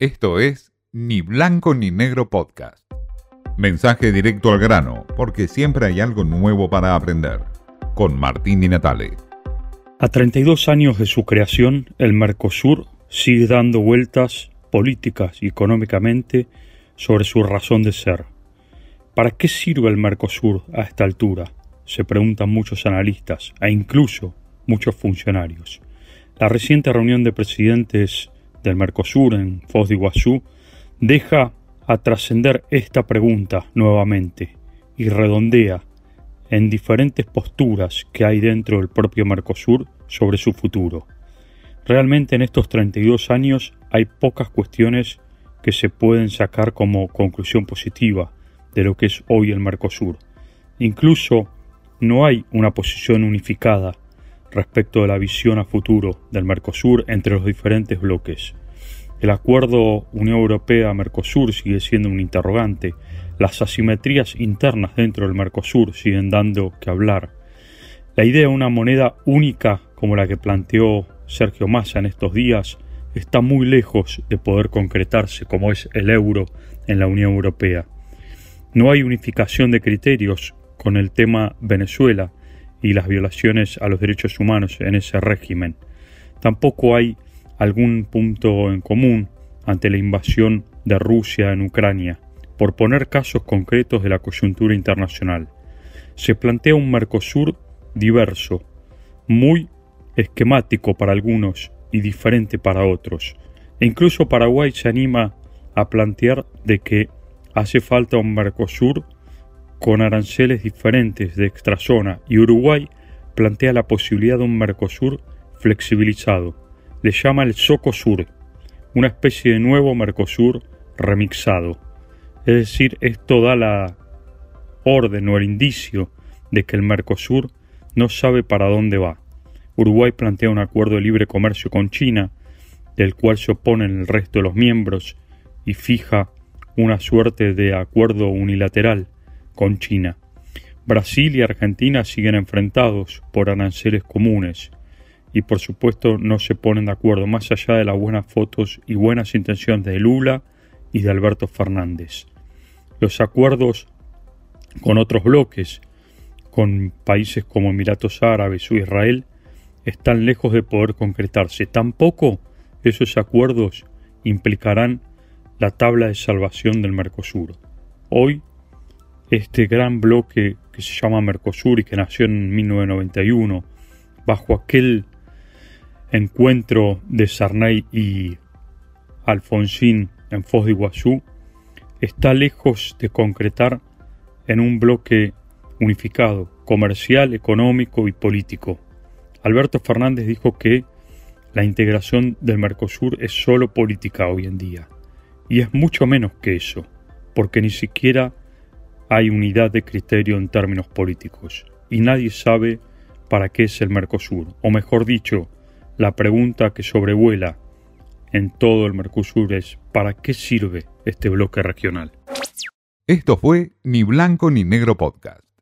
Esto es Ni Blanco ni Negro Podcast. Mensaje directo al grano, porque siempre hay algo nuevo para aprender. Con Martín Di Natale. A 32 años de su creación, el Mercosur sigue dando vueltas políticas y económicamente sobre su razón de ser. ¿Para qué sirve el Mercosur a esta altura? Se preguntan muchos analistas e incluso muchos funcionarios. La reciente reunión de presidentes del Mercosur en Foz de Iguazú deja a trascender esta pregunta nuevamente y redondea en diferentes posturas que hay dentro del propio Mercosur sobre su futuro. Realmente en estos 32 años hay pocas cuestiones que se pueden sacar como conclusión positiva de lo que es hoy el Mercosur. Incluso no hay una posición unificada respecto de la visión a futuro del Mercosur entre los diferentes bloques. El acuerdo Unión Europea-Mercosur sigue siendo un interrogante. Las asimetrías internas dentro del Mercosur siguen dando que hablar. La idea de una moneda única como la que planteó Sergio Massa en estos días está muy lejos de poder concretarse como es el euro en la Unión Europea. No hay unificación de criterios con el tema Venezuela y las violaciones a los derechos humanos en ese régimen. Tampoco hay algún punto en común ante la invasión de Rusia en Ucrania, por poner casos concretos de la coyuntura internacional. Se plantea un Mercosur diverso, muy esquemático para algunos y diferente para otros. E incluso Paraguay se anima a plantear de que hace falta un Mercosur con aranceles diferentes de extrazona y Uruguay plantea la posibilidad de un Mercosur flexibilizado. Le llama el Socosur, una especie de nuevo Mercosur remixado. Es decir, esto da la orden o el indicio de que el Mercosur no sabe para dónde va. Uruguay plantea un acuerdo de libre comercio con China, del cual se oponen el resto de los miembros, y fija una suerte de acuerdo unilateral con China. Brasil y Argentina siguen enfrentados por aranceles comunes y por supuesto no se ponen de acuerdo más allá de las buenas fotos y buenas intenciones de Lula y de Alberto Fernández. Los acuerdos con otros bloques, con países como Emiratos Árabes o Israel, están lejos de poder concretarse. Tampoco esos acuerdos implicarán la tabla de salvación del Mercosur. Hoy este gran bloque que se llama Mercosur y que nació en 1991, bajo aquel encuentro de Sarney y Alfonsín en Foz de Iguazú, está lejos de concretar en un bloque unificado, comercial, económico y político. Alberto Fernández dijo que la integración del Mercosur es solo política hoy en día. Y es mucho menos que eso, porque ni siquiera hay unidad de criterio en términos políticos y nadie sabe para qué es el Mercosur, o mejor dicho, la pregunta que sobrevuela en todo el Mercosur es ¿para qué sirve este bloque regional? Esto fue Ni Blanco ni Negro Podcast.